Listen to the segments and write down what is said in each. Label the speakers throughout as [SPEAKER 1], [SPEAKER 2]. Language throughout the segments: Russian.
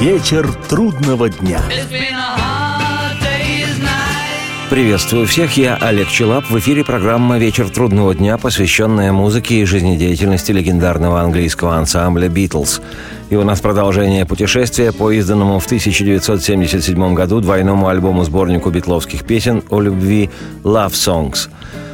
[SPEAKER 1] Вечер трудного дня.
[SPEAKER 2] Приветствую всех, я Олег Челап. В эфире программа «Вечер трудного дня», посвященная музыке и жизнедеятельности легендарного английского ансамбля «Битлз». И у нас продолжение путешествия по изданному в 1977 году двойному альбому-сборнику битловских песен о любви «Love Songs».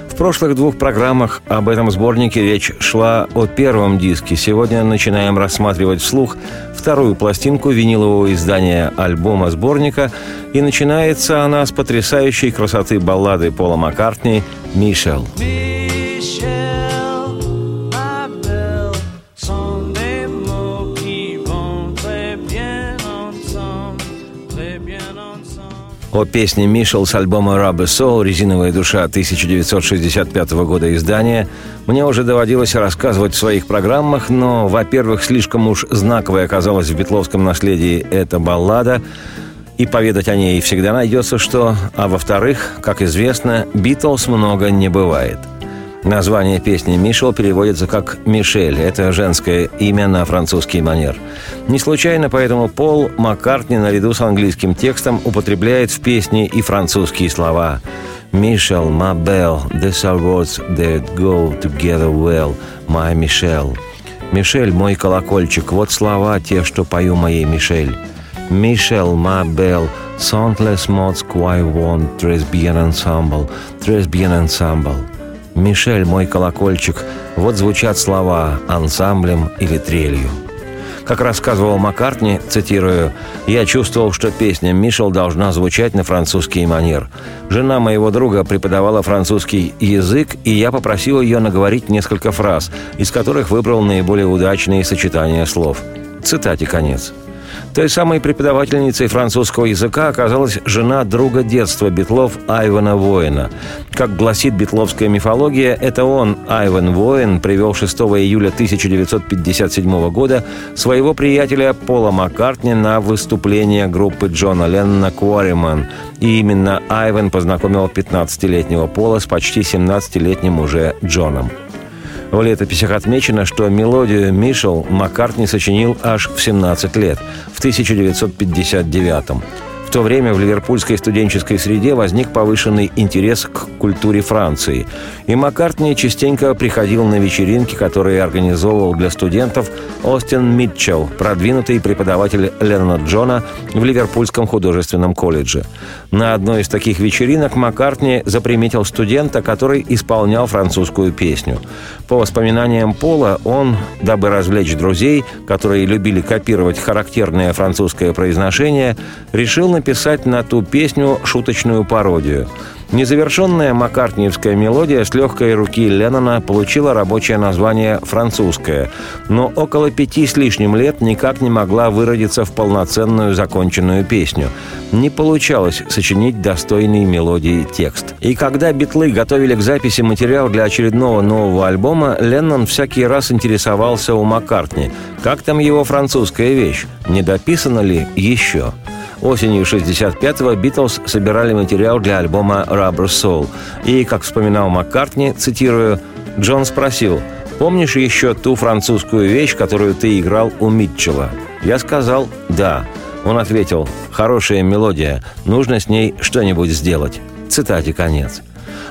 [SPEAKER 2] В прошлых двух программах об этом сборнике речь шла о первом диске. Сегодня начинаем рассматривать вслух вторую пластинку винилового издания альбома-сборника, и начинается она с потрясающей красоты баллады Пола Маккартни «Мишел». Мишел. О песне «Мишел» с альбома «Rubber Soul» «Резиновая душа» 1965 года издания мне уже доводилось рассказывать в своих программах, но, во-первых, слишком уж знаковой оказалась в битловском наследии эта баллада, и поведать о ней всегда найдется что, а во-вторых, как известно, «Битлз» много не бывает – Название песни «Мишел» переводится как «Мишель». Это женское имя на французский манер. Не случайно поэтому Пол Маккартни наряду с английским текстом употребляет в песне и французские слова. «Мишел, my bell, these are words that go together well, my Michelle». «Мишель, мой колокольчик, вот слова те, что пою моей Мишель». «Мишел, my bell, soundless mods quite want, tres bien ensemble, tres bien ensemble». «Мишель, мой колокольчик» – вот звучат слова ансамблем или трелью. Как рассказывал Маккартни, цитирую, «Я чувствовал, что песня «Мишел» должна звучать на французский манер. Жена моего друга преподавала французский язык, и я попросил ее наговорить несколько фраз, из которых выбрал наиболее удачные сочетания слов». Цитате конец. Той самой преподавательницей французского языка оказалась жена друга детства Битлов Айвана Воина. Как гласит битловская мифология, это он, Айван Воин, привел 6 июля 1957 года своего приятеля Пола Маккартни на выступление группы Джона Леннона «Куариман». И именно Айван познакомил 15-летнего Пола с почти 17-летним уже Джоном. В летописях отмечено, что мелодию «Мишел» Маккартни сочинил аж в 17 лет, в 1959 -м. В то время в ливерпульской студенческой среде возник повышенный интерес к культуре Франции. И Маккартни частенько приходил на вечеринки, которые организовывал для студентов Остин Митчелл, продвинутый преподаватель Лернард Джона в Ливерпульском художественном колледже. На одной из таких вечеринок Маккартни заприметил студента, который исполнял французскую песню. По воспоминаниям Пола, он, дабы развлечь друзей, которые любили копировать характерное французское произношение, решил написать на ту песню шуточную пародию. Незавершенная маккартниевская мелодия с легкой руки Леннона получила рабочее название «французская», но около пяти с лишним лет никак не могла выродиться в полноценную законченную песню. Не получалось сочинить достойный мелодии текст. И когда битлы готовили к записи материал для очередного нового альбома, Леннон всякий раз интересовался у Маккартни, как там его французская вещь, не дописана ли еще – Осенью 65-го Битлз собирали материал для альбома «Rubber Soul». И, как вспоминал Маккартни, цитирую, Джон спросил, «Помнишь еще ту французскую вещь, которую ты играл у Митчелла?» Я сказал «Да». Он ответил «Хорошая мелодия, нужно с ней что-нибудь сделать». Цитате конец.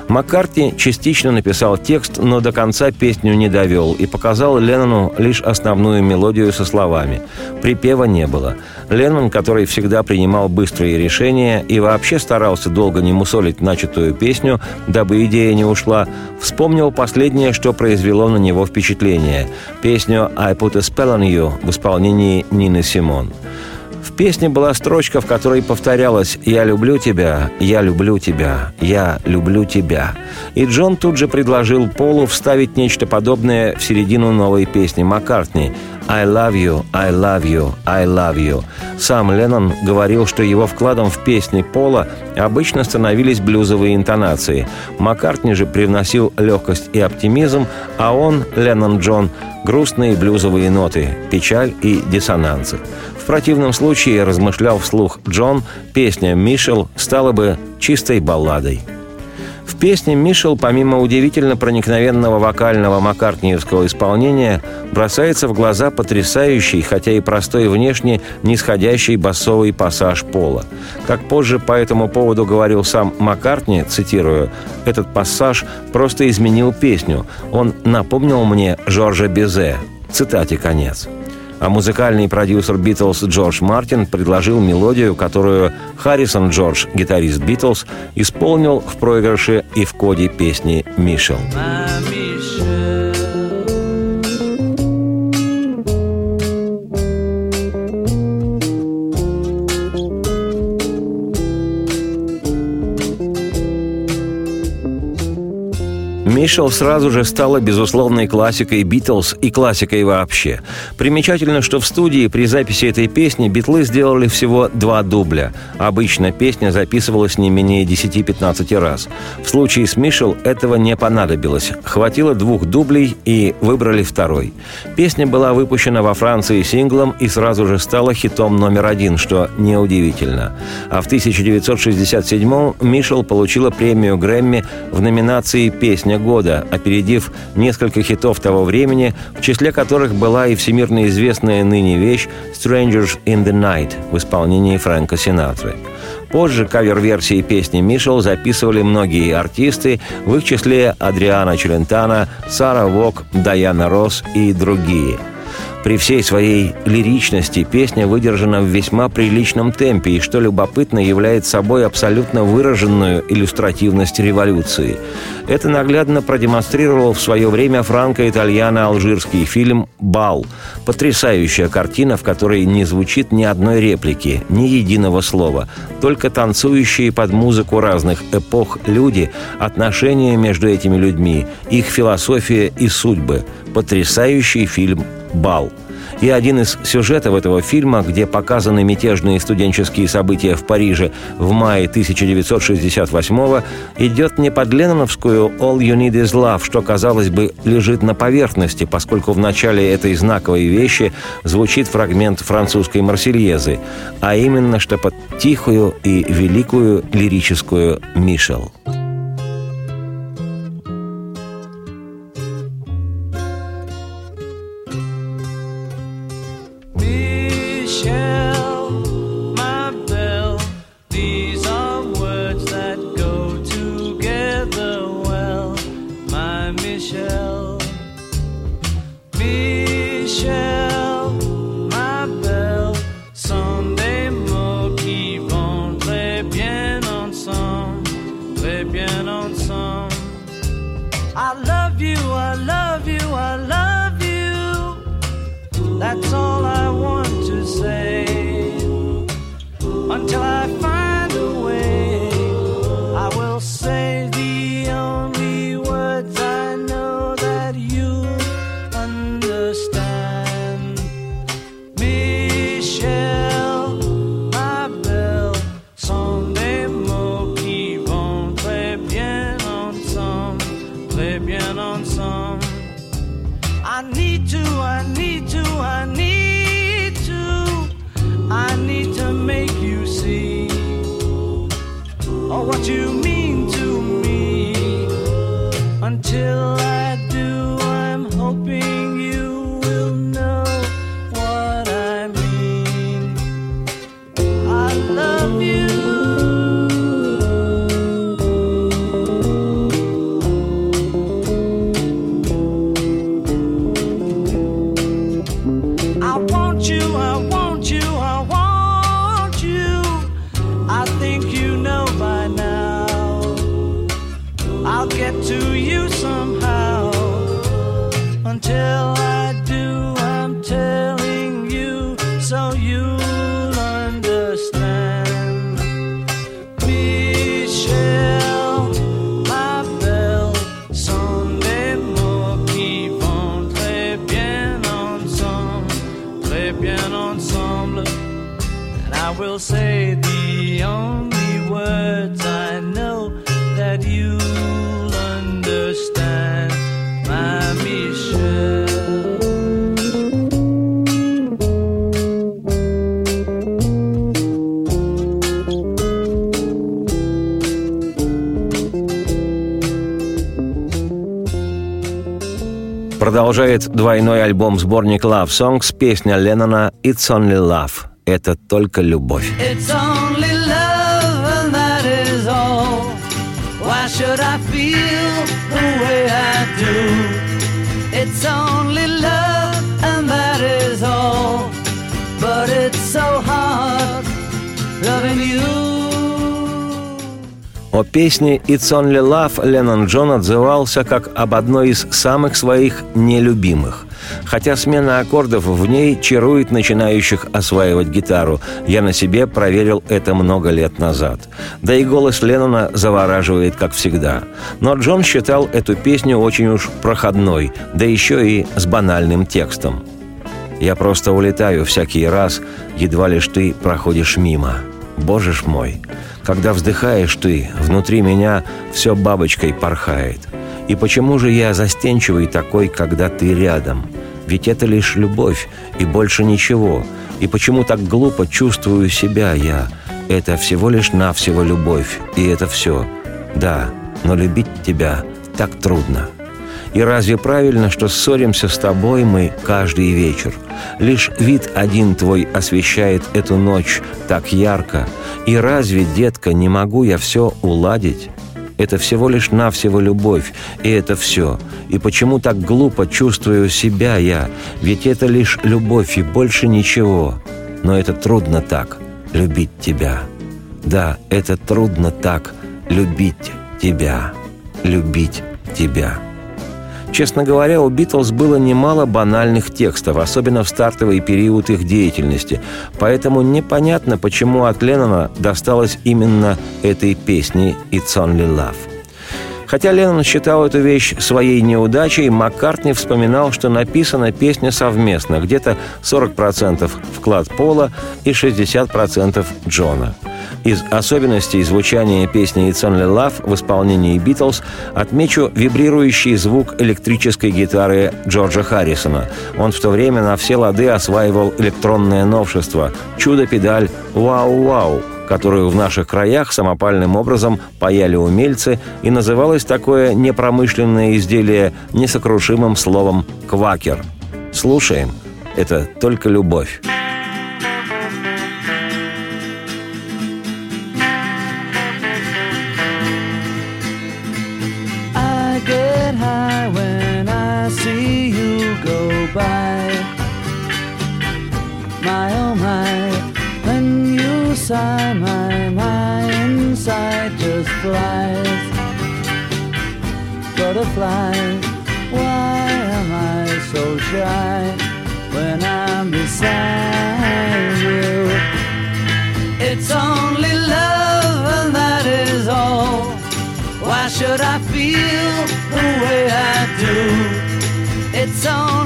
[SPEAKER 2] Маккартни частично написал текст, но до конца песню не довел и показал Леннону лишь основную мелодию со словами. Припева не было. Леннон, который всегда принимал быстрые решения и вообще старался долго не мусолить начатую песню, дабы идея не ушла, вспомнил последнее, что произвело на него впечатление – песню «I put a spell on you» в исполнении Нины Симон. В песне была строчка, в которой повторялось «Я люблю тебя, я люблю тебя, я люблю тебя». И Джон тут же предложил Полу вставить нечто подобное в середину новой песни Маккартни «I love you, I love you, I love you». Сам Леннон говорил, что его вкладом в песни Пола обычно становились блюзовые интонации. Маккартни же привносил легкость и оптимизм, а он, Леннон Джон, грустные блюзовые ноты, печаль и диссонансы. В противном случае, размышлял вслух Джон, песня «Мишел» стала бы чистой балладой. В песне Мишел, помимо удивительно проникновенного вокального маккартниевского исполнения, бросается в глаза потрясающий, хотя и простой внешне, нисходящий басовый пассаж Пола. Как позже по этому поводу говорил сам Маккартни, цитирую, «Этот пассаж просто изменил песню. Он напомнил мне Жоржа Безе». Цитате конец а музыкальный продюсер Битлз Джордж Мартин предложил мелодию, которую Харрисон Джордж, гитарист Битлз, исполнил в проигрыше и в коде песни «Мишел». Мишел сразу же стала безусловной классикой Битлз и классикой вообще. Примечательно, что в студии при записи этой песни Битлы сделали всего два дубля. Обычно песня записывалась не менее 10-15 раз. В случае с Мишел этого не понадобилось. Хватило двух дублей и выбрали второй. Песня была выпущена во Франции синглом и сразу же стала хитом номер один, что неудивительно. А в 1967 Мишел получила премию Грэмми в номинации «Песня года, опередив несколько хитов того времени, в числе которых была и всемирно известная ныне вещь «Strangers in the Night» в исполнении Фрэнка Синатры. Позже кавер-версии песни Мишел записывали многие артисты, в их числе Адриана Челентана, Сара Вок, Даяна Росс и другие – при всей своей лиричности песня выдержана в весьма приличном темпе и, что любопытно, является собой абсолютно выраженную иллюстративность революции. Это наглядно продемонстрировал в свое время франко-итальяно-алжирский фильм «Бал». Потрясающая картина, в которой не звучит ни одной реплики, ни единого слова. Только танцующие под музыку разных эпох люди, отношения между этими людьми, их философия и судьбы. Потрясающий фильм «Бал». И один из сюжетов этого фильма, где показаны мятежные студенческие события в Париже в мае 1968-го, идет не под ленноновскую «All you need is love», что, казалось бы, лежит на поверхности, поскольку в начале этой знаковой вещи звучит фрагмент французской «Марсельезы», а именно что под тихую и великую лирическую «Мишел». I need to, I need to, I need to, I need
[SPEAKER 1] to make you see. Oh, what you mean. Продолжает двойной альбом-сборник Love Songs песня Леннона «It's Only Love» — «Это только любовь». It's only
[SPEAKER 2] О песне «It's Only Love» Леннон Джон отзывался как об одной из самых своих нелюбимых. Хотя смена аккордов в ней чарует начинающих осваивать гитару. Я на себе проверил это много лет назад. Да и голос Леннона завораживает, как всегда. Но Джон считал эту песню очень уж проходной, да еще и с банальным текстом. «Я просто улетаю всякий раз, едва лишь ты проходишь мимо. Боже ж мой, когда вздыхаешь ты, внутри меня все бабочкой порхает. И почему же я застенчивый такой, когда ты рядом? Ведь это лишь любовь и больше ничего. И почему так глупо чувствую себя я? Это всего лишь навсего любовь, и это все. Да, но любить тебя так трудно. И разве правильно, что ссоримся с тобой мы каждый вечер? Лишь вид один твой освещает эту ночь так ярко. И разве, детка, не могу я все уладить? Это всего лишь навсего любовь, и это все. И почему так глупо чувствую себя я? Ведь это лишь любовь и больше ничего. Но это трудно так, любить тебя. Да, это трудно так, любить тебя. Любить тебя. Честно говоря, у «Битлз» было немало банальных текстов, особенно в стартовый период их деятельности. Поэтому непонятно, почему от Леннона досталось именно этой песни «It's Only Love». Хотя Леннон считал эту вещь своей неудачей, Маккартни вспоминал, что написана песня совместно, где-то 40% вклад Пола и 60% Джона. Из особенностей звучания песни «It's Only Love» в исполнении «Битлз» отмечу вибрирующий звук электрической гитары Джорджа Харрисона. Он в то время на все лады осваивал электронное новшество – чудо-педаль «Вау-вау», которую в наших краях самопальным образом паяли умельцы, и называлось такое непромышленное изделие несокрушимым словом «квакер». Слушаем. Это только любовь.
[SPEAKER 1] Inside just flies. Butterflies, why am I so shy when I'm beside you? It's only love and that is all. Why should I feel the way I do? It's only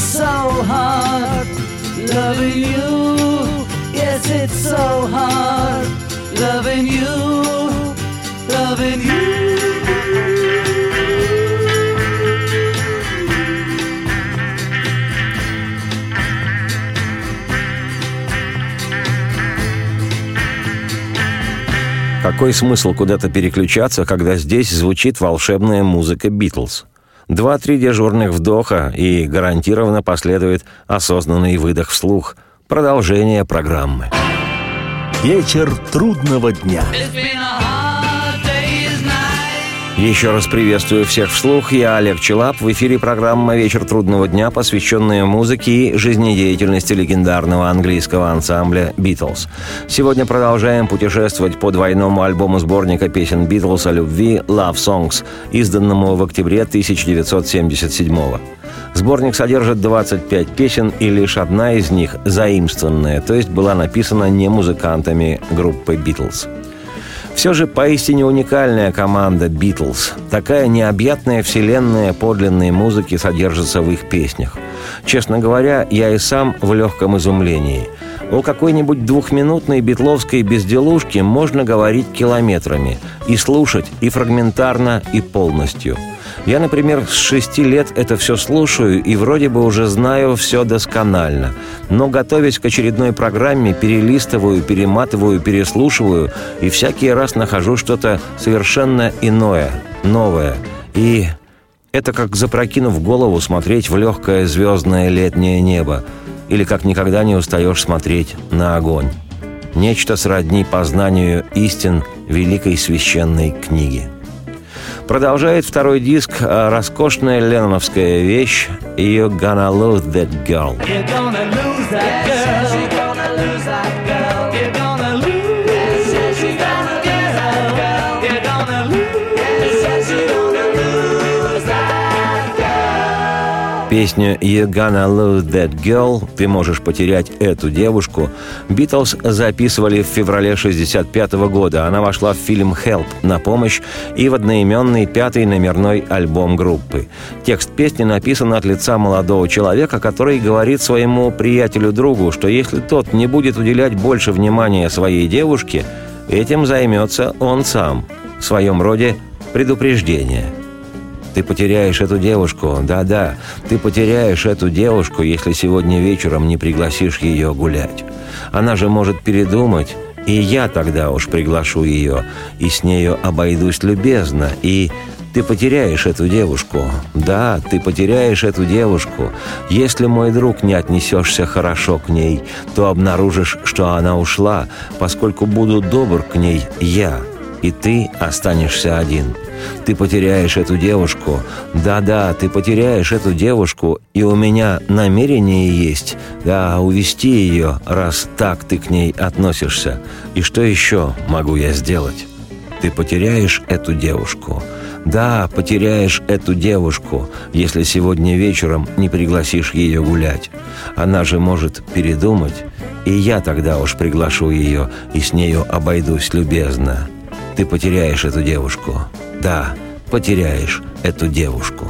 [SPEAKER 1] loving you. Yes, it's so hard loving you, loving you.
[SPEAKER 2] Какой смысл куда-то переключаться, когда здесь звучит волшебная музыка «Битлз»? Два-три дежурных вдоха, и гарантированно последует осознанный выдох вслух. Продолжение программы.
[SPEAKER 3] Вечер трудного дня.
[SPEAKER 2] Еще раз приветствую всех вслух. Я Олег Челап. В эфире программа «Вечер трудного дня», посвященная музыке и жизнедеятельности легендарного английского ансамбля «Битлз». Сегодня продолжаем путешествовать по двойному альбому сборника песен «Битлз» о любви «Love Songs», изданному в октябре 1977 года. Сборник содержит 25 песен, и лишь одна из них заимствованная, то есть была написана не музыкантами группы «Битлз». Все же поистине уникальная команда «Битлз». Такая необъятная вселенная подлинной музыки содержится в их песнях. Честно говоря, я и сам в легком изумлении. О какой-нибудь двухминутной битловской безделушке можно говорить километрами. И слушать и фрагментарно, и полностью – я, например, с шести лет это все слушаю и вроде бы уже знаю все досконально. Но, готовясь к очередной программе, перелистываю, перематываю, переслушиваю и всякий раз нахожу что-то совершенно иное, новое. И это как запрокинув голову смотреть в легкое звездное летнее небо. Или как никогда не устаешь смотреть на огонь. Нечто сродни познанию истин великой священной книги. Продолжает второй диск э, роскошная ленноновская вещь «You're gonna lose that girl». You're gonna lose that girl. Песню «You gonna lose that girl» «Ты можешь потерять эту девушку» Битлз записывали в феврале 1965 года. Она вошла в фильм «Help» на помощь и в одноименный пятый номерной альбом группы. Текст песни написан от лица молодого человека, который говорит своему приятелю-другу, что если тот не будет уделять больше внимания своей девушке, этим займется он сам. В своем роде предупреждение – ты потеряешь эту девушку, да-да, ты потеряешь эту девушку, если сегодня вечером не пригласишь ее гулять. Она же может передумать, и я тогда уж приглашу ее, и с нею обойдусь любезно, и ты потеряешь эту девушку. Да, ты потеряешь эту девушку. Если, мой друг, не отнесешься хорошо к ней, то обнаружишь, что она ушла, поскольку буду добр к ней я, и ты останешься один. Ты потеряешь эту девушку. Да-да, ты потеряешь эту девушку, и у меня намерение есть, да, увести ее, раз так ты к ней относишься. И что еще могу я сделать? Ты потеряешь эту девушку. Да, потеряешь эту девушку, если сегодня вечером не пригласишь ее гулять. Она же может передумать, и я тогда уж приглашу ее и с нею обойдусь любезно. Ты потеряешь эту девушку. Да, потеряешь эту девушку.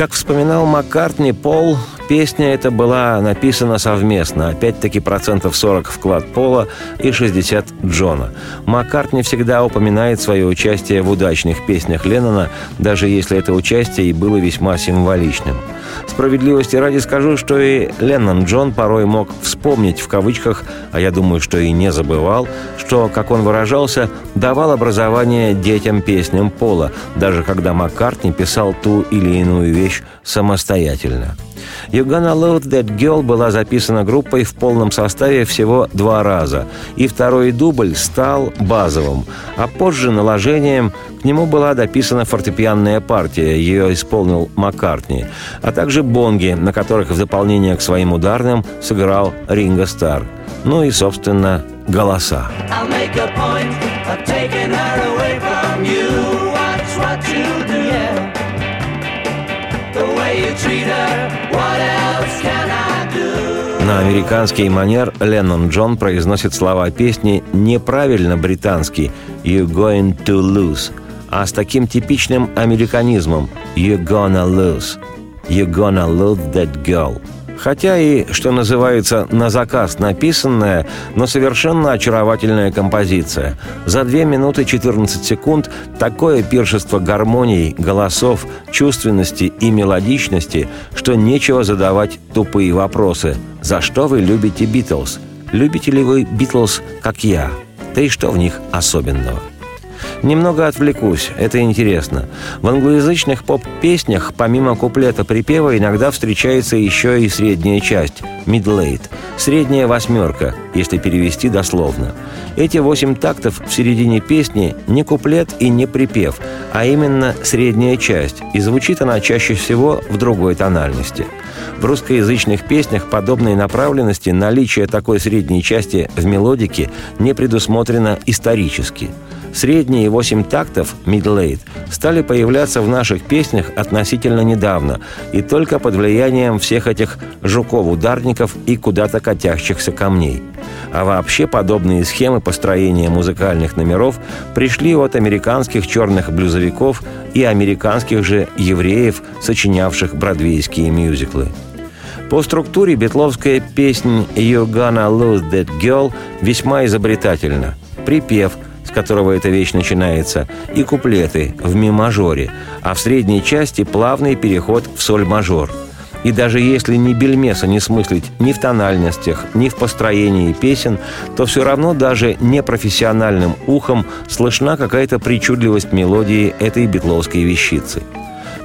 [SPEAKER 2] Как вспоминал Маккартни, Пол, песня эта была написана совместно. Опять-таки процентов 40 вклад Пола и 60 Джона. Маккартни всегда упоминает свое участие в удачных песнях Леннона, даже если это участие и было весьма символичным. Справедливости ради скажу, что и Леннон Джон порой мог вспомнить в кавычках, а я думаю, что и не забывал, что, как он выражался, давал образование детям песням Пола, даже когда Маккартни писал ту или иную вещь самостоятельно. «You Gonna Load That Girl» была записана группой в полном составе всего два раза, и второй дубль стал базовым, а позже наложением к нему была дописана фортепианная партия, ее исполнил Маккартни, а также бонги, на которых в дополнение к своим ударным сыграл Ринго Стар. Ну и, собственно, голоса. I'll make a point of На американский манер Леннон Джон произносит слова песни неправильно британский «You're going to lose», а с таким типичным американизмом «You're gonna lose», «You're gonna lose that girl». Хотя и, что называется, на заказ написанная, но совершенно очаровательная композиция. За 2 минуты 14 секунд такое пиршество гармоний, голосов, чувственности и мелодичности, что нечего задавать тупые вопросы. За что вы любите Битлз? Любите ли вы Битлз, как я? Да и что в них особенного? Немного отвлекусь, это интересно. В англоязычных поп-песнях помимо куплета припева иногда встречается еще и средняя часть – middle eight, Средняя восьмерка, если перевести дословно. Эти восемь тактов в середине песни не куплет и не припев, а именно средняя часть, и звучит она чаще всего в другой тональности. В русскоязычных песнях подобной направленности наличие такой средней части в мелодике не предусмотрено исторически – Средние восемь тактов, middle стали появляться в наших песнях относительно недавно и только под влиянием всех этих жуков-ударников и куда-то катящихся камней. А вообще подобные схемы построения музыкальных номеров пришли от американских черных блюзовиков и американских же евреев, сочинявших бродвейские мюзиклы. По структуре битловская песня «You're gonna lose that girl» весьма изобретательна. Припев – с которого эта вещь начинается, и куплеты в ми-мажоре, а в средней части плавный переход в соль-мажор. И даже если ни бельмеса не смыслить ни в тональностях, ни в построении песен, то все равно даже непрофессиональным ухом слышна какая-то причудливость мелодии этой битловской вещицы.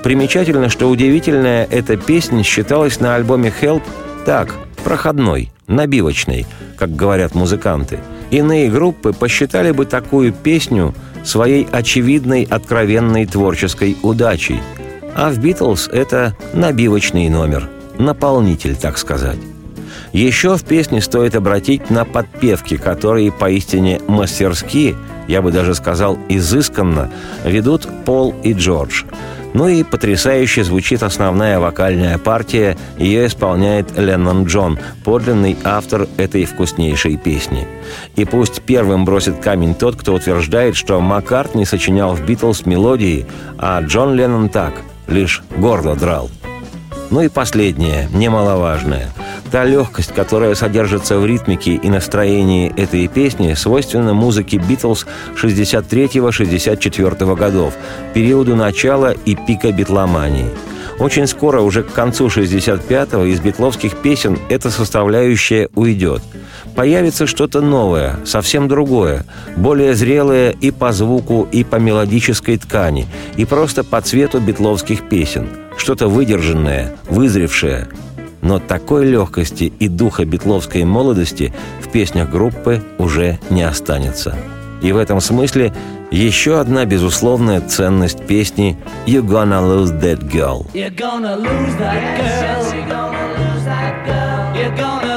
[SPEAKER 2] Примечательно, что удивительная эта песня считалась на альбоме «Help» так, проходной, набивочной, как говорят музыканты – Иные группы посчитали бы такую песню своей очевидной откровенной творческой удачей. А в «Битлз» это набивочный номер, наполнитель, так сказать. Еще в песне стоит обратить на подпевки, которые поистине мастерски, я бы даже сказал изысканно, ведут Пол и Джордж – ну и потрясающе звучит основная вокальная партия. Ее исполняет Леннон Джон, подлинный автор этой вкуснейшей песни. И пусть первым бросит камень тот, кто утверждает, что Маккарт не сочинял в «Битлз» мелодии, а Джон Леннон так, лишь горло драл. Ну и последнее, немаловажное – Та легкость, которая содержится в ритмике и настроении этой песни, свойственна музыке Битлз 63-64 годов, периоду начала и пика битломании. Очень скоро, уже к концу 65-го, из битловских песен эта составляющая уйдет. Появится что-то новое, совсем другое, более зрелое и по звуку, и по мелодической ткани, и просто по цвету битловских песен. Что-то выдержанное, вызревшее – но такой легкости и духа битловской молодости в песнях группы уже не останется. И в этом смысле еще одна безусловная ценность песни «You're gonna lose that girl». You're gonna lose that girl. You're gonna lose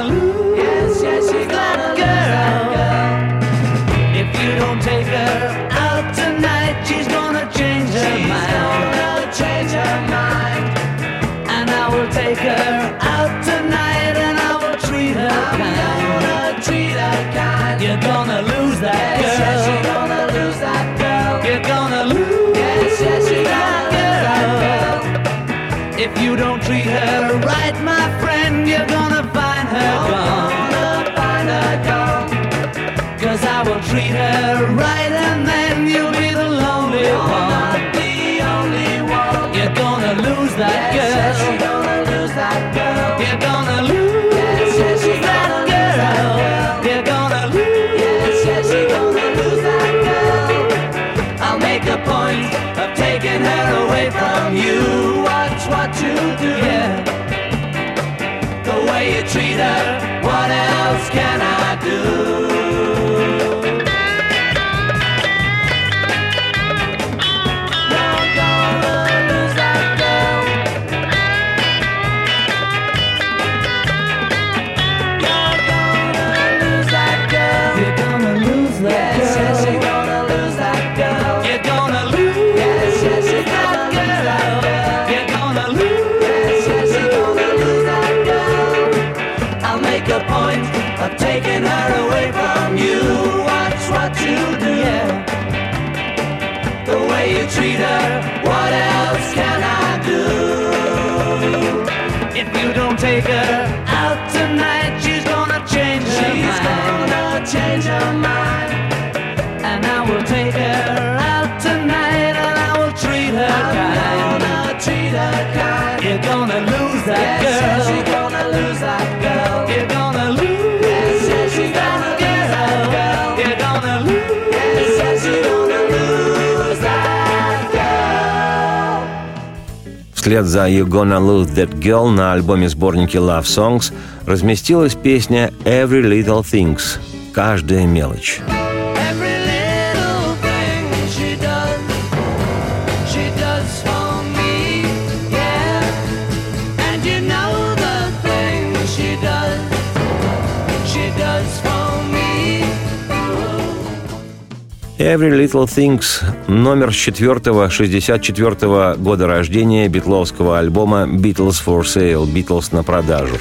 [SPEAKER 2] Вслед за «You Gonna Lose That Girl» на альбоме-сборнике Love Songs разместилась песня «Every Little Things» – «Каждая мелочь». Every Little Things – номер с 4 64 года рождения битловского альбома «Beatles for Sale» – «Beatles на продажу».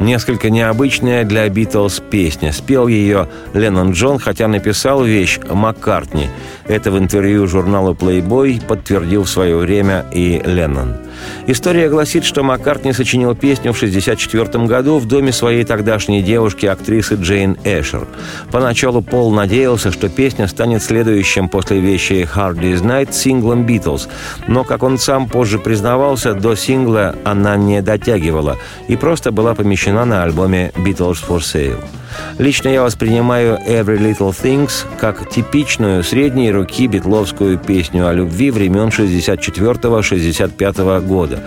[SPEAKER 2] Несколько необычная для Битлз песня. Спел ее Леннон Джон, хотя написал вещь Маккартни. Это в интервью журналу Playboy подтвердил в свое время и Леннон. История гласит, что Маккартни сочинил песню в 1964 году в доме своей тогдашней девушки, актрисы Джейн Эшер. Поначалу Пол надеялся, что песня станет следующим после вещи «Hard Day's Night» синглом «Битлз», но, как он сам позже признавался, до сингла она не дотягивала и просто была помещена на альбоме «Beatles for Sale». Лично я воспринимаю «Every Little Things» как типичную средней руки битловскую песню о любви времен 64-65 года.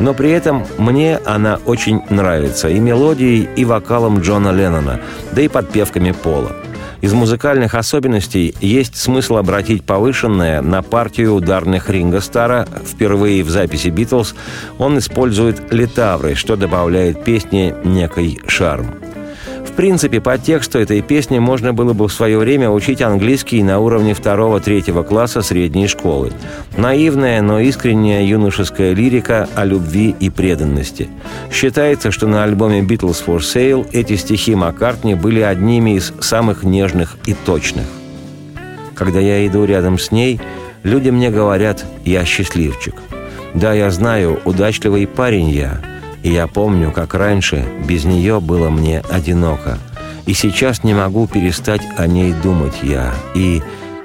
[SPEAKER 2] Но при этом мне она очень нравится и мелодией, и вокалом Джона Леннона, да и подпевками Пола. Из музыкальных особенностей есть смысл обратить повышенное на партию ударных Ринга Стара. Впервые в записи «Битлз» он использует литавры, что добавляет песне некий шарм принципе, по тексту этой песни можно было бы в свое время учить английский на уровне второго-третьего класса средней школы. Наивная, но искренняя юношеская лирика о любви и преданности. Считается, что на альбоме «Beatles for Sale» эти стихи Маккартни были одними из самых нежных и точных. Когда я иду рядом с ней, люди мне говорят «я счастливчик». Да, я знаю, удачливый парень я – и я помню, как раньше без нее было мне одиноко. И сейчас не могу перестать о ней думать я. И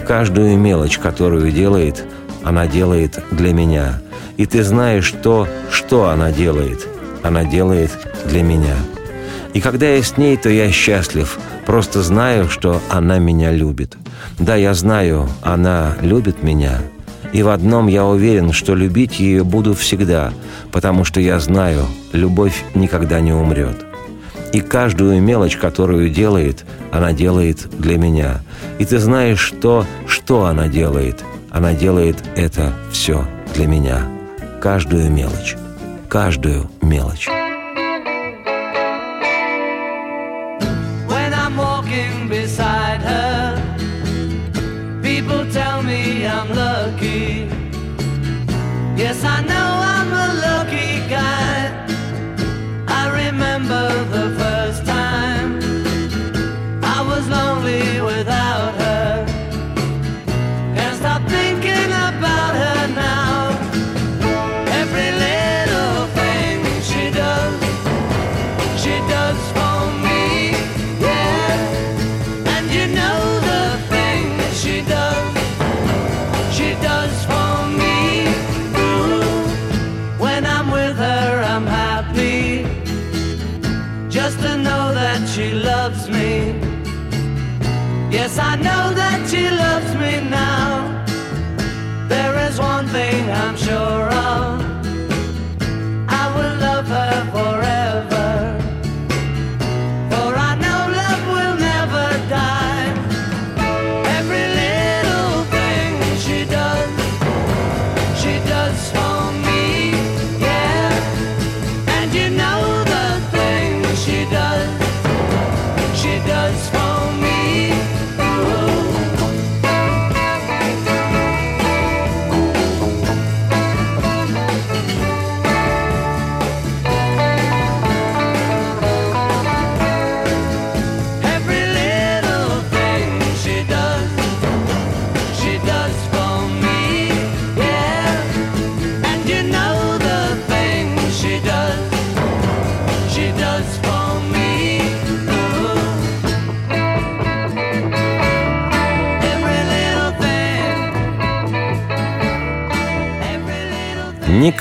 [SPEAKER 2] каждую мелочь, которую делает, она делает для меня. И ты знаешь то, что она делает. Она делает для меня. И когда я с ней, то я счастлив. Просто знаю, что она меня любит. Да, я знаю, она любит меня – и в одном я уверен, что любить ее буду всегда, потому что я знаю, любовь никогда не умрет. И каждую мелочь, которую делает, она делает для меня. И ты знаешь то, что она делает. Она делает это все для меня. Каждую мелочь. Каждую мелочь.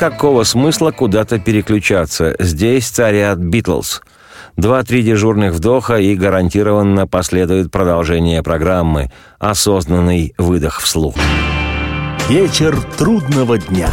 [SPEAKER 2] Никакого смысла куда-то переключаться. Здесь царят Битлз. Два-три дежурных вдоха и гарантированно последует продолжение программы «Осознанный выдох вслух».
[SPEAKER 1] Вечер трудного дня.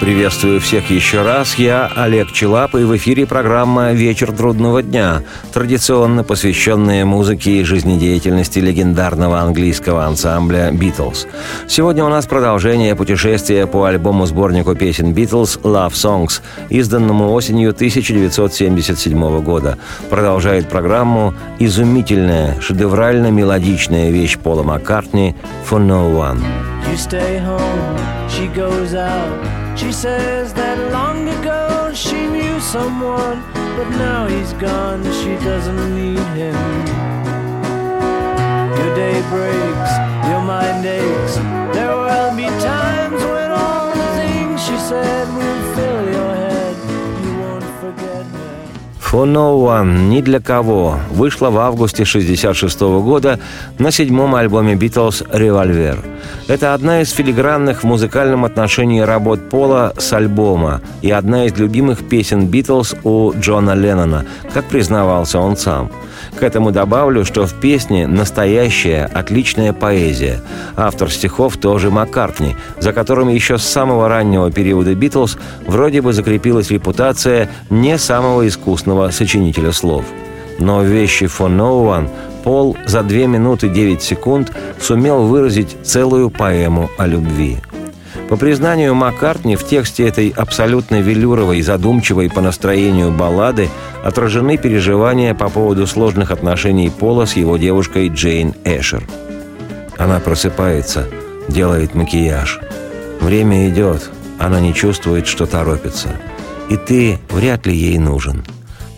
[SPEAKER 2] Приветствую всех еще раз. Я Олег Челап, и в эфире программа «Вечер трудного дня», традиционно посвященная музыке и жизнедеятельности легендарного английского ансамбля «Битлз». Сегодня у нас продолжение путешествия по альбому-сборнику песен «Битлз» «Love Songs», изданному осенью 1977 года. Продолжает программу изумительная, шедеврально-мелодичная вещь Пола Маккартни «For No One». You stay home, she goes out She says that long ago she knew someone, but now he's gone, she doesn't need him. Your day breaks, your mind aches. There will be times when all the things she said For No One, ни для кого, вышла в августе 1966 года на седьмом альбоме Битлз «Револьвер». Это одна из филигранных в музыкальном отношении работ Пола с альбома и одна из любимых песен Битлз у Джона Леннона, как признавался он сам. К этому добавлю, что в песне настоящая, отличная поэзия. Автор стихов тоже Маккартни, за которым еще с самого раннего периода Битлз вроде бы закрепилась репутация не самого искусного сочинителя слов. Но вещи «For No One» Пол за 2 минуты 9 секунд сумел выразить целую поэму о любви. По признанию Маккартни, в тексте этой абсолютно велюровой, задумчивой по настроению баллады отражены переживания по поводу сложных отношений Пола с его девушкой Джейн Эшер. Она просыпается, делает макияж. Время идет, она не чувствует, что торопится. И ты вряд ли ей нужен.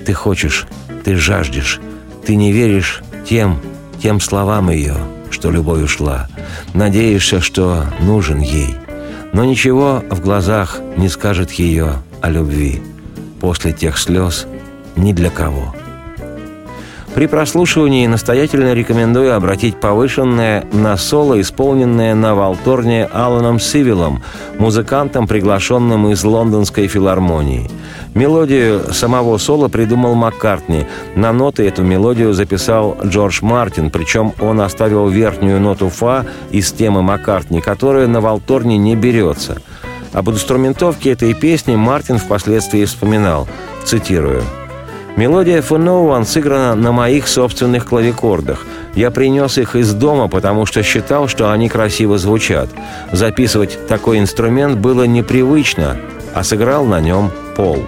[SPEAKER 2] Ты хочешь, ты жаждешь, ты не веришь тем, тем словам ее, что любовь ушла. Надеешься, что нужен ей. Но ничего в глазах не скажет ее о любви. После тех слез ни для кого. При прослушивании настоятельно рекомендую обратить повышенное на соло, исполненное на валторне Аланом Сивилом, музыкантом, приглашенным из лондонской филармонии. Мелодию самого соло придумал Маккартни. На ноты эту мелодию записал Джордж Мартин, причем он оставил верхнюю ноту фа из темы Маккартни, которая на валторне не берется. Об инструментовке этой песни Мартин впоследствии вспоминал, цитирую – Мелодия Фуноуан сыграна на моих собственных клавикордах. Я принес их из дома, потому что считал, что они красиво звучат. Записывать такой инструмент было непривычно, а сыграл на нем Пол.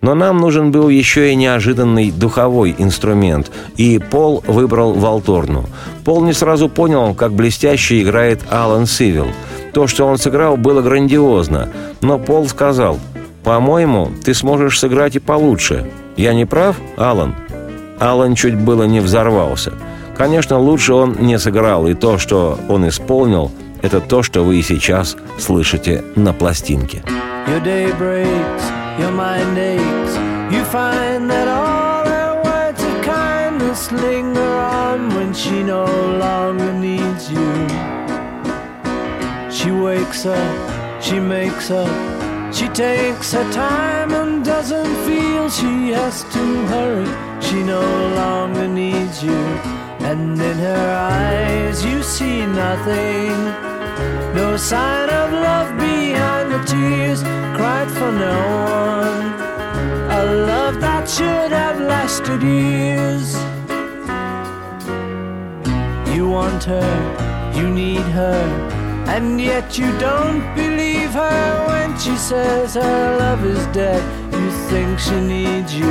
[SPEAKER 2] Но нам нужен был еще и неожиданный духовой инструмент, и Пол выбрал Волторну. Пол не сразу понял, как блестяще играет Алан Сивил. То, что он сыграл, было грандиозно, но Пол сказал, «По-моему, ты сможешь сыграть и получше. Я не прав, Алан? Алан чуть было не взорвался. Конечно, лучше он не сыграл, и то, что он исполнил, это то, что вы и сейчас слышите на пластинке. She wakes up, she makes up, she takes her time and doesn't feel she has to hurry. She no longer needs you. And in her eyes you see nothing. No sign of love behind the tears cried for no one. A love that should have lasted years. You want her, you need her, and yet you don't believe her when she says her love is dead you think she needs you.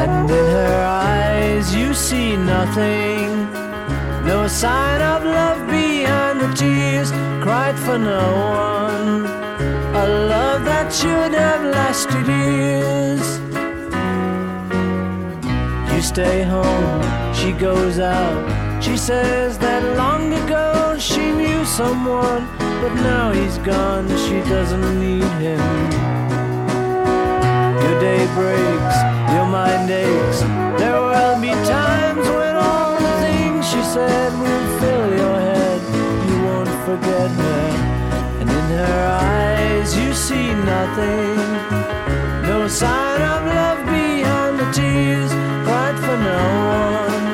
[SPEAKER 2] And in her eyes you see nothing, no sign of love behind the tears cried for no one. A love that should have lasted years You stay home, she goes out. She says that long ago she knew someone, but now he's gone, she doesn't need him. Your day breaks, your mind aches. There will be times when all the things she said will fill your head. You won't forget her, her eyes you see nothing. No
[SPEAKER 4] sign of love behind the tears, cried for no one.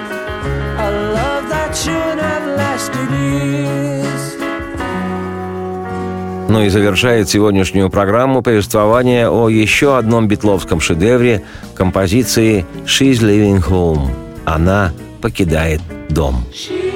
[SPEAKER 4] A love that should have lasted years.
[SPEAKER 2] Ну и завершает сегодняшнюю программу повествование о еще одном битловском шедевре композиции «She's Living Home». Она покидает дом.
[SPEAKER 4] We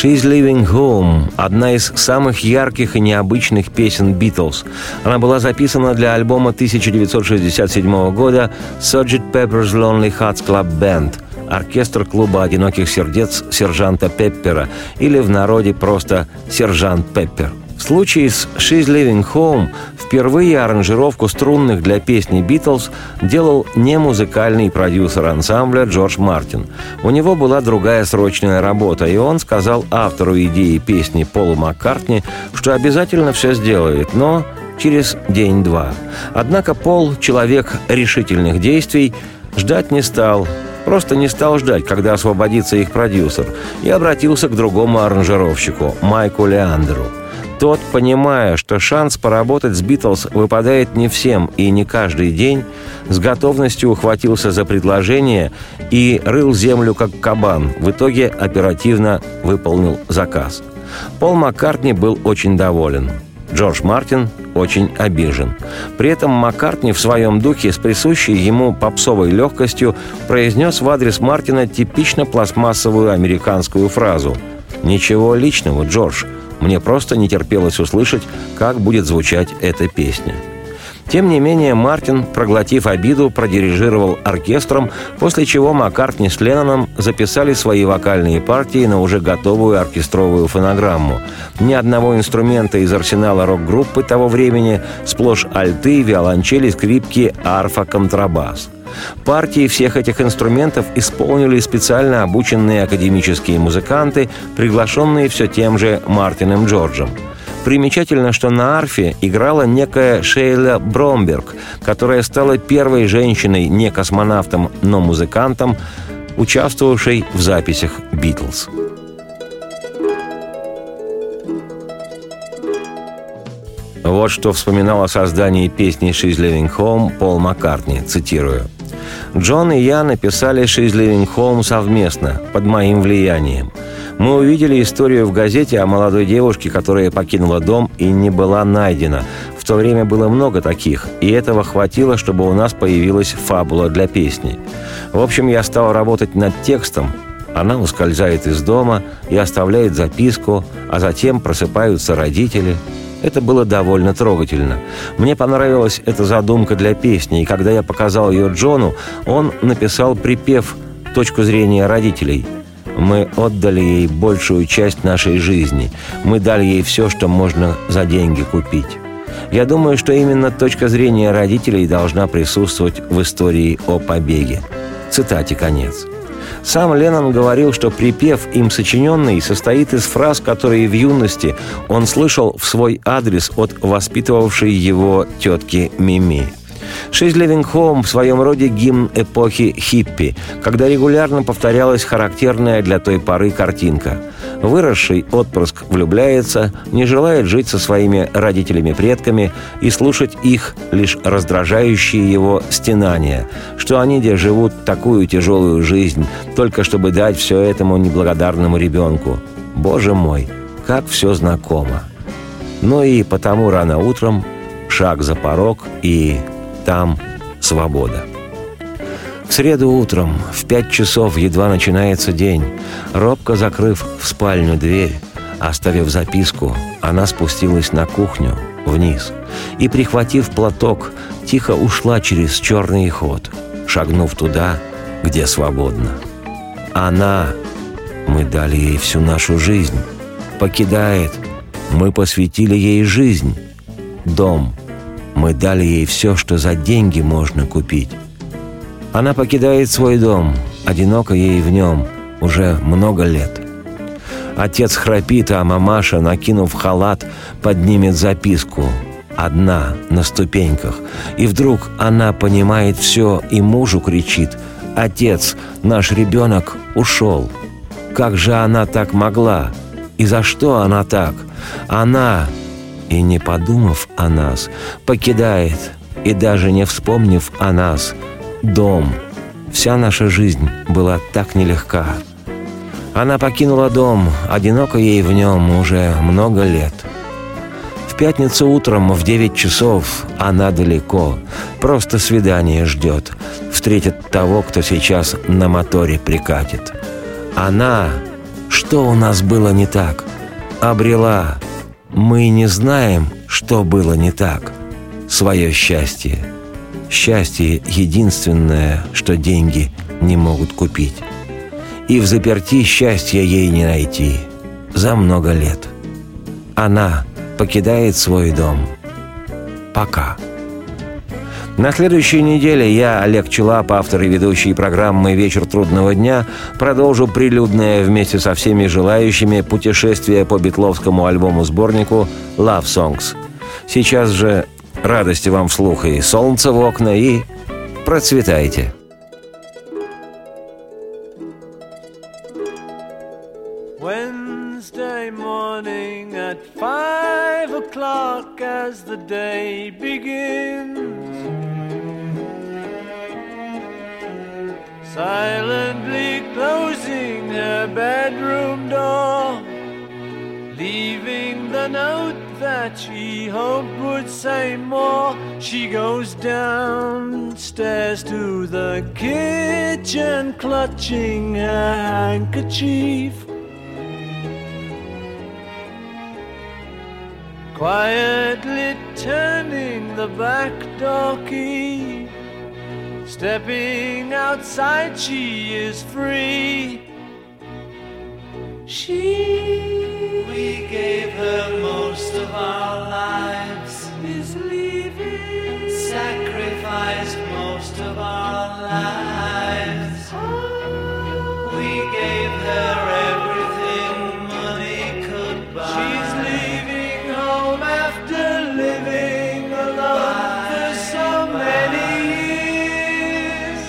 [SPEAKER 4] «She's Living
[SPEAKER 2] Home» – одна из самых ярких и необычных песен «Битлз». Она была записана для альбома 1967 года «Sgt. Pepper's Lonely Hearts Club Band» – оркестр клуба «Одиноких сердец» сержанта Пеппера или в народе просто «Сержант Пеппер». В случае с «She's Living Home» впервые аранжировку струнных для песни «Битлз» делал не музыкальный продюсер ансамбля Джордж Мартин. У него была другая срочная работа, и он сказал автору идеи песни Полу Маккартни, что обязательно все сделает, но через день-два. Однако Пол, человек решительных действий, ждать не стал, просто не стал ждать, когда освободится их продюсер, и обратился к другому аранжировщику, Майку Леандеру. Тот, понимая, что шанс поработать с «Битлз» выпадает не всем и не каждый день, с готовностью ухватился за предложение и рыл землю как кабан. В итоге оперативно выполнил заказ. Пол Маккартни был очень доволен. Джордж Мартин очень обижен. При этом Маккартни в своем духе с присущей ему попсовой легкостью произнес в адрес Мартина типично пластмассовую американскую фразу «Ничего личного, Джордж. Мне просто не терпелось услышать, как будет звучать эта песня». Тем не менее, Мартин, проглотив обиду, продирижировал оркестром, после чего Маккартни с Ленноном записали свои вокальные партии на уже готовую оркестровую фонограмму. Ни одного инструмента из арсенала рок-группы того времени, сплошь альты, виолончели, скрипки, арфа, контрабас – Партии всех этих инструментов исполнили специально обученные академические музыканты, приглашенные все тем же Мартином Джорджем. Примечательно, что на арфе играла некая Шейла Бромберг, которая стала первой женщиной, не космонавтом, но музыкантом, участвовавшей в записях «Битлз». Вот что вспоминал о создании песни «She's Living Home» Пол Маккартни, цитирую. «Джон и я написали «She's Home» совместно, под моим влиянием. Мы увидели историю в газете о молодой девушке, которая покинула дом и не была найдена. В то время было много таких, и этого хватило, чтобы у нас появилась фабула для песни. В общем, я стал работать над текстом, она ускользает из дома и оставляет записку, а затем просыпаются родители – это было довольно трогательно. Мне понравилась эта задумка для песни, и когда я показал ее Джону, он написал припев «Точку зрения родителей». Мы отдали ей большую часть нашей жизни. Мы дали ей все, что можно за деньги купить. Я думаю, что именно точка зрения родителей должна присутствовать в истории о побеге. Цитате конец. Сам Леннон говорил, что припев, им сочиненный, состоит из фраз, которые в юности он слышал в свой адрес от воспитывавшей его тетки Мими. «She's Living Home» в своем роде гимн эпохи хиппи, когда регулярно повторялась характерная для той поры картинка. Выросший отпрыск влюбляется, не желает жить со своими родителями-предками и слушать их лишь раздражающие его стенания, что они где живут такую тяжелую жизнь, только чтобы дать все этому неблагодарному ребенку. Боже мой, как все знакомо. Ну и потому рано утром шаг за порог и там свобода. В среду утром, в пять часов едва начинается день, робко закрыв в спальню дверь, оставив записку, она спустилась на кухню, вниз, и, прихватив платок, тихо ушла через черный ход, шагнув туда, где свободно. Она, мы дали ей всю нашу жизнь, покидает, мы посвятили ей жизнь, дом, мы дали ей все, что за деньги можно купить. Она покидает свой дом, одиноко ей в нем уже много лет. Отец храпит, а мамаша, накинув халат, поднимет записку. Одна, на ступеньках. И вдруг она понимает все и мужу кричит «Отец, наш ребенок ушел». Как же она так могла? И за что она так? Она, и не подумав о нас, покидает, и даже не вспомнив о нас, дом. Вся наша жизнь была так нелегка. Она покинула дом, одиноко ей в нем уже много лет. В пятницу утром в девять часов она далеко, просто свидание ждет, встретит того, кто сейчас на моторе прикатит. Она, что у нас было не так, обрела. Мы не знаем, что было не так. Свое счастье. Счастье единственное, что деньги не могут купить и в заперти счастья ей не найти за много лет. Она покидает свой дом. Пока. На следующей неделе я, Олег Челап, автор и ведущий программы «Вечер трудного дня», продолжу прилюдное вместе со всеми желающими путешествие по битловскому альбому-сборнику «Love Songs». Сейчас же радости вам вслух и солнце в окна, и процветайте!
[SPEAKER 4] o'clock as the day begins. Silently closing her bedroom door, leaving the note that she hoped would say more. She goes downstairs to the kitchen, clutching her handkerchief. quietly turning the back door key. Stepping outside, she is free. She, we gave her of our lives, is leaving. Sacrificed most of our lives. We gave her everything money could buy. She's leaving home after living alone for so many years.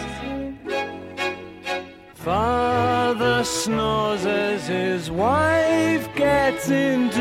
[SPEAKER 4] Father snores as his wife gets into a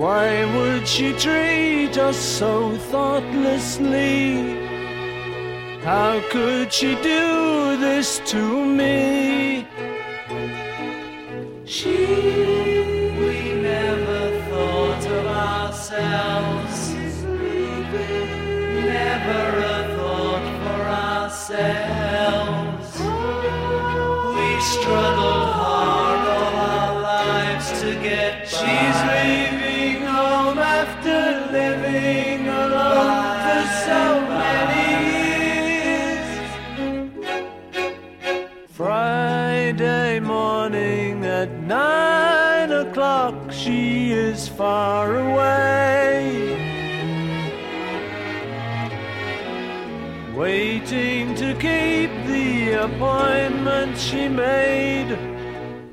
[SPEAKER 4] Why would she treat us so thoughtlessly? How could she do this to me? She, we never thought of ourselves. Never a thought for ourselves. We struggled far away. Waiting to keep the appointment she made.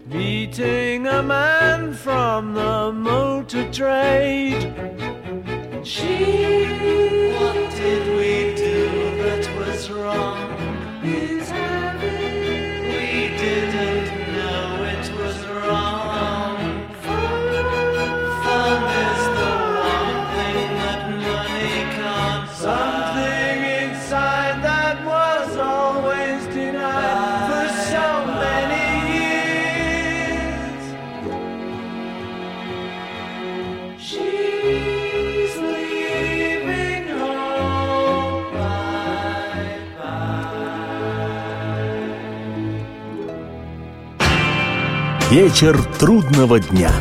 [SPEAKER 4] Meeting a man from the motor trade. She, what did we
[SPEAKER 3] Вечер трудного дня.